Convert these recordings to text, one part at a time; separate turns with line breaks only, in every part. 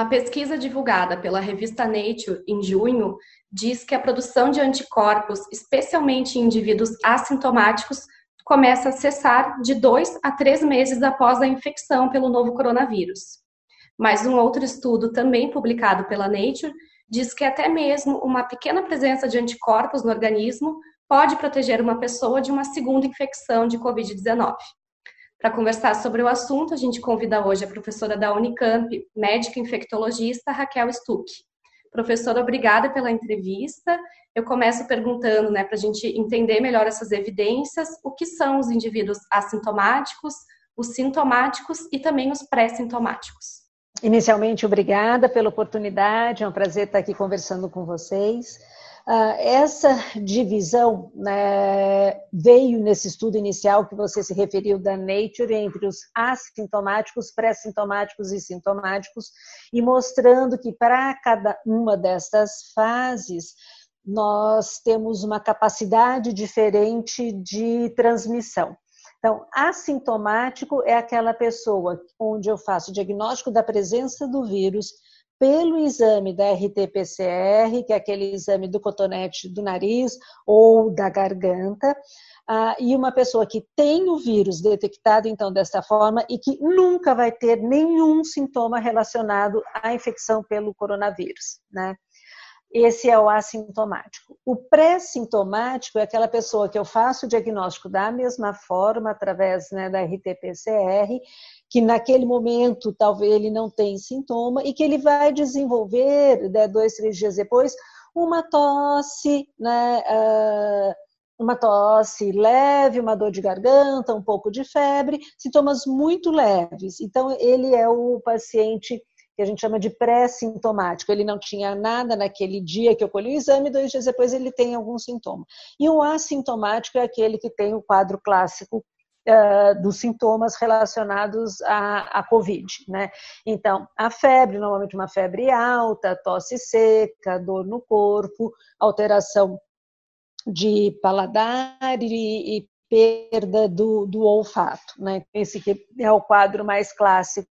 Uma pesquisa divulgada pela revista Nature em junho diz que a produção de anticorpos, especialmente em indivíduos assintomáticos, começa a cessar de dois a três meses após a infecção pelo novo coronavírus. Mas um outro estudo, também publicado pela Nature, diz que até mesmo uma pequena presença de anticorpos no organismo pode proteger uma pessoa de uma segunda infecção de Covid-19. Para conversar sobre o assunto, a gente convida hoje a professora da Unicamp, médica infectologista Raquel Stuck. Professora, obrigada pela entrevista. Eu começo perguntando, né, para a gente entender melhor essas evidências, o que são os indivíduos assintomáticos, os sintomáticos e também os pré-sintomáticos.
Inicialmente, obrigada pela oportunidade, é um prazer estar aqui conversando com vocês. Uh, essa divisão né, veio nesse estudo inicial que você se referiu da Nature entre os assintomáticos, pré-sintomáticos e sintomáticos, e mostrando que para cada uma dessas fases nós temos uma capacidade diferente de transmissão. Então, assintomático é aquela pessoa onde eu faço o diagnóstico da presença do vírus pelo exame da RT-PCR, que é aquele exame do cotonete do nariz ou da garganta, ah, e uma pessoa que tem o vírus detectado, então, desta forma, e que nunca vai ter nenhum sintoma relacionado à infecção pelo coronavírus, né? Esse é o assintomático. O pré-sintomático é aquela pessoa que eu faço o diagnóstico da mesma forma, através né, da RT-PCR, que naquele momento talvez ele não tem sintoma e que ele vai desenvolver, né, dois, três dias depois, uma tosse, né, uh, uma tosse leve, uma dor de garganta, um pouco de febre, sintomas muito leves. Então, ele é o paciente que a gente chama de pré-sintomático. Ele não tinha nada naquele dia que eu colhi o exame, dois dias depois ele tem algum sintoma. E o assintomático é aquele que tem o quadro clássico uh, dos sintomas relacionados à, à Covid, né? Então, a febre, normalmente uma febre alta, tosse seca, dor no corpo, alteração de paladar e, e perda do, do olfato, né? Esse que é o quadro mais clássico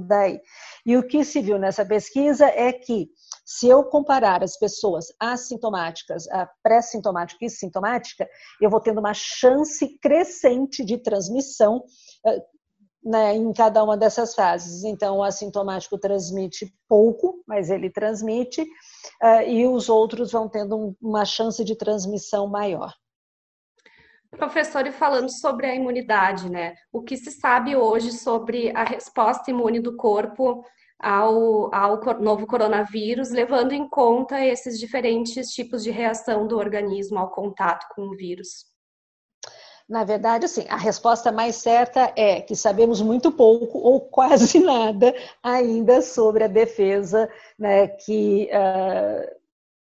daí. E o que se viu nessa pesquisa é que, se eu comparar as pessoas assintomáticas, a pré-sintomática e sintomática, eu vou tendo uma chance crescente de transmissão eh, né, em cada uma dessas fases. Então, o assintomático transmite pouco, mas ele transmite, uh, e os outros vão tendo uma chance de transmissão maior.
Professor, e falando sobre a imunidade, né? O que se sabe hoje sobre a resposta imune do corpo ao, ao novo coronavírus, levando em conta esses diferentes tipos de reação do organismo ao contato com o vírus?
Na verdade, assim, a resposta mais certa é que sabemos muito pouco ou quase nada ainda sobre a defesa né, que uh,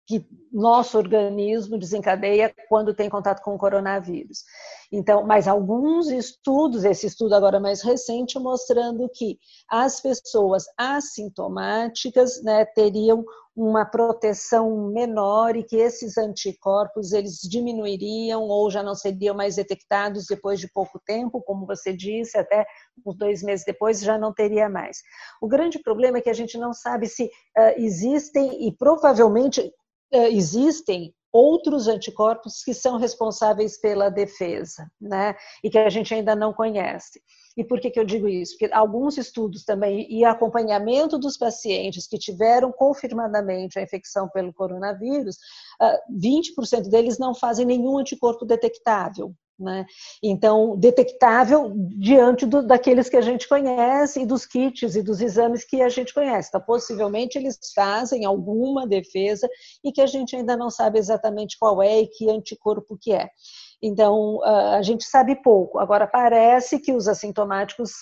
que nosso organismo desencadeia quando tem contato com o coronavírus. Então, mas alguns estudos, esse estudo agora mais recente, mostrando que as pessoas assintomáticas né, teriam uma proteção menor e que esses anticorpos eles diminuiriam ou já não seriam mais detectados depois de pouco tempo, como você disse, até uns dois meses depois já não teria mais. O grande problema é que a gente não sabe se uh, existem e provavelmente existem outros anticorpos que são responsáveis pela defesa, né? E que a gente ainda não conhece. E por que, que eu digo isso? Porque alguns estudos também e acompanhamento dos pacientes que tiveram confirmadamente a infecção pelo coronavírus, 20% ah, deles não fazem nenhum anticorpo detectável. Né? Então, detectável diante do, daqueles que a gente conhece e dos kits e dos exames que a gente conhece. Então, possivelmente eles fazem alguma defesa e que a gente ainda não sabe exatamente qual é e que anticorpo que é. Então, a gente sabe pouco. Agora, parece que os assintomáticos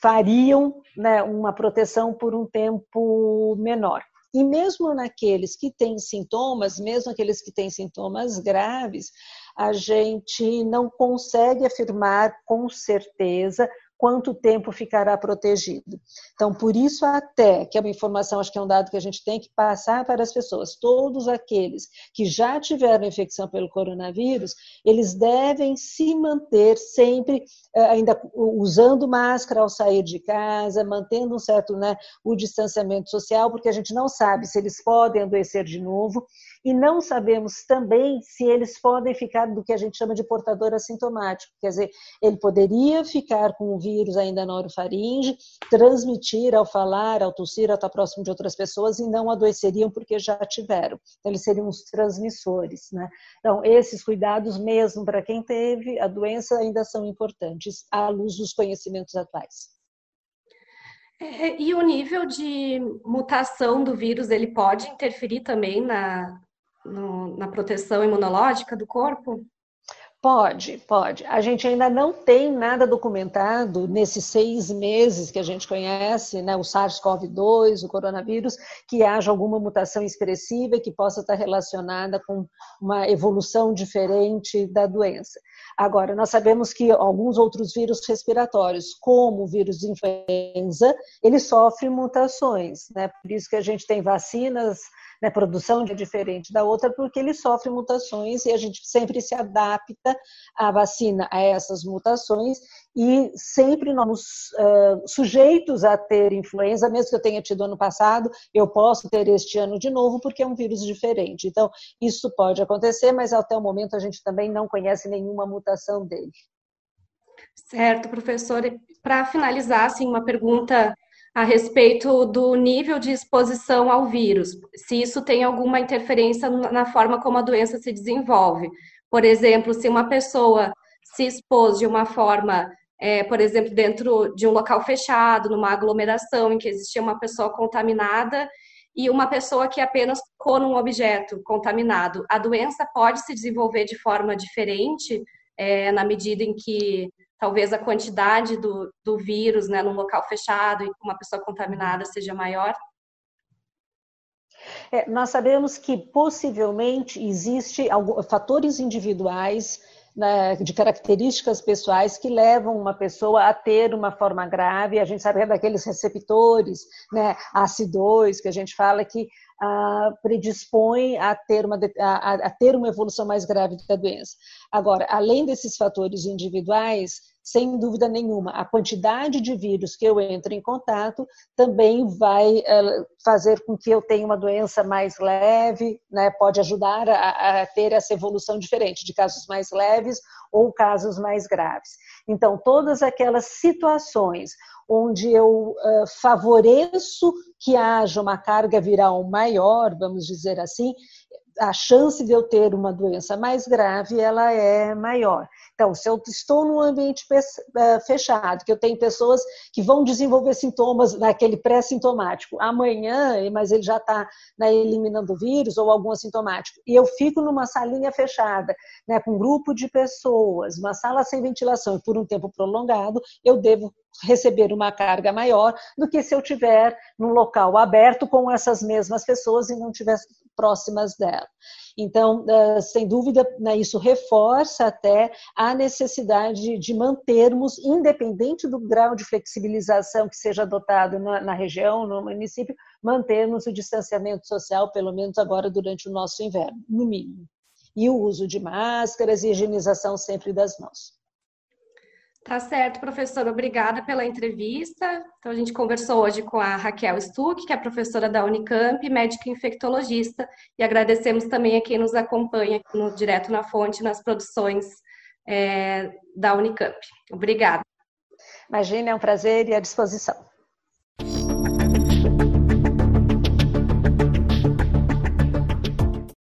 fariam né, uma proteção por um tempo menor. E mesmo naqueles que têm sintomas, mesmo aqueles que têm sintomas graves, a gente não consegue afirmar com certeza quanto tempo ficará protegido. Então, por isso até, que é uma informação, acho que é um dado que a gente tem que passar para as pessoas, todos aqueles que já tiveram infecção pelo coronavírus, eles devem se manter sempre eh, ainda usando máscara ao sair de casa, mantendo um certo, né, o distanciamento social, porque a gente não sabe se eles podem adoecer de novo. E não sabemos também se eles podem ficar do que a gente chama de portador assintomático, quer dizer, ele poderia ficar com o vírus ainda na orofaringe, transmitir ao falar, ao tossir, ao estar próximo de outras pessoas e não adoeceriam porque já tiveram. Então, eles seriam os transmissores. Né? Então, esses cuidados, mesmo para quem teve a doença, ainda são importantes à luz dos conhecimentos atuais.
É, e o nível de mutação do vírus, ele pode interferir também na, no, na proteção imunológica do corpo?
Pode, pode. A gente ainda não tem nada documentado nesses seis meses que a gente conhece, né, o SARS-CoV-2, o coronavírus, que haja alguma mutação expressiva que possa estar relacionada com uma evolução diferente da doença. Agora, nós sabemos que alguns outros vírus respiratórios, como o vírus de influenza, ele sofre mutações, né? Por isso que a gente tem vacinas né, produção de diferente da outra, porque ele sofre mutações e a gente sempre se adapta a vacina a essas mutações e sempre nós uh, sujeitos a ter influenza, mesmo que eu tenha tido ano passado, eu posso ter este ano de novo, porque é um vírus diferente. Então, isso pode acontecer, mas até o momento a gente também não conhece nenhuma mutação dele.
Certo, professor. Para finalizar, assim, uma pergunta a respeito do nível de exposição ao vírus, se isso tem alguma interferência na forma como a doença se desenvolve. Por exemplo, se uma pessoa se expôs de uma forma, é, por exemplo, dentro de um local fechado, numa aglomeração em que existia uma pessoa contaminada e uma pessoa que apenas ficou num objeto contaminado, a doença pode se desenvolver de forma diferente é, na medida em que talvez a quantidade do, do vírus né, num local fechado e com uma pessoa contaminada seja maior?
É, nós sabemos que possivelmente existe alguns fatores individuais né, de características pessoais que levam uma pessoa a ter uma forma grave. A gente sabe que é daqueles receptores, né, AC2, que a gente fala que ah, predispõe a ter, uma, a, a ter uma evolução mais grave da doença. Agora, além desses fatores individuais, sem dúvida nenhuma, a quantidade de vírus que eu entro em contato também vai uh, fazer com que eu tenha uma doença mais leve, né? pode ajudar a, a, ter essa evolução diferente, de casos mais leves ou casos mais graves. Então, todas aquelas situações onde eu uh, favoreço que haja uma carga viral maior, vamos dizer assim, a chance de eu ter uma doença mais grave ela é maior. Então, se eu estou num ambiente eh, fechado, que eu tenho pessoas que vão desenvolver sintomas naquele pré-sintomático, amanhã, mas ele já está né, eliminando o vírus ou algum assintomático, e eu fico numa salinha fechada, né, com um grupo de pessoas, uma sala sem ventilação por um tempo prolongado, eu devo receber uma carga maior do que se eu tiver num local aberto com essas mesmas pessoas e não estiver próximas dela. Então, eh, sem dúvida, né, isso reforça até a necessidade de mantermos, independente do grau de flexibilização que seja adotado na, região, no município, mantermos o distanciamento social, pelo menos agora durante o nosso inverno, no mínimo. E o uso de máscaras e higienização sempre das mãos.
Tá certo, professora. Obrigada pela entrevista. Então, a gente conversou hoje com a Raquel Stuck, que é professora da Unicamp, médica infectologista, e agradecemos também a quem nos acompanha no Direto na Fonte nas produções é, da Unicamp. Obrigada.
Imagina, é um prazer e à disposição.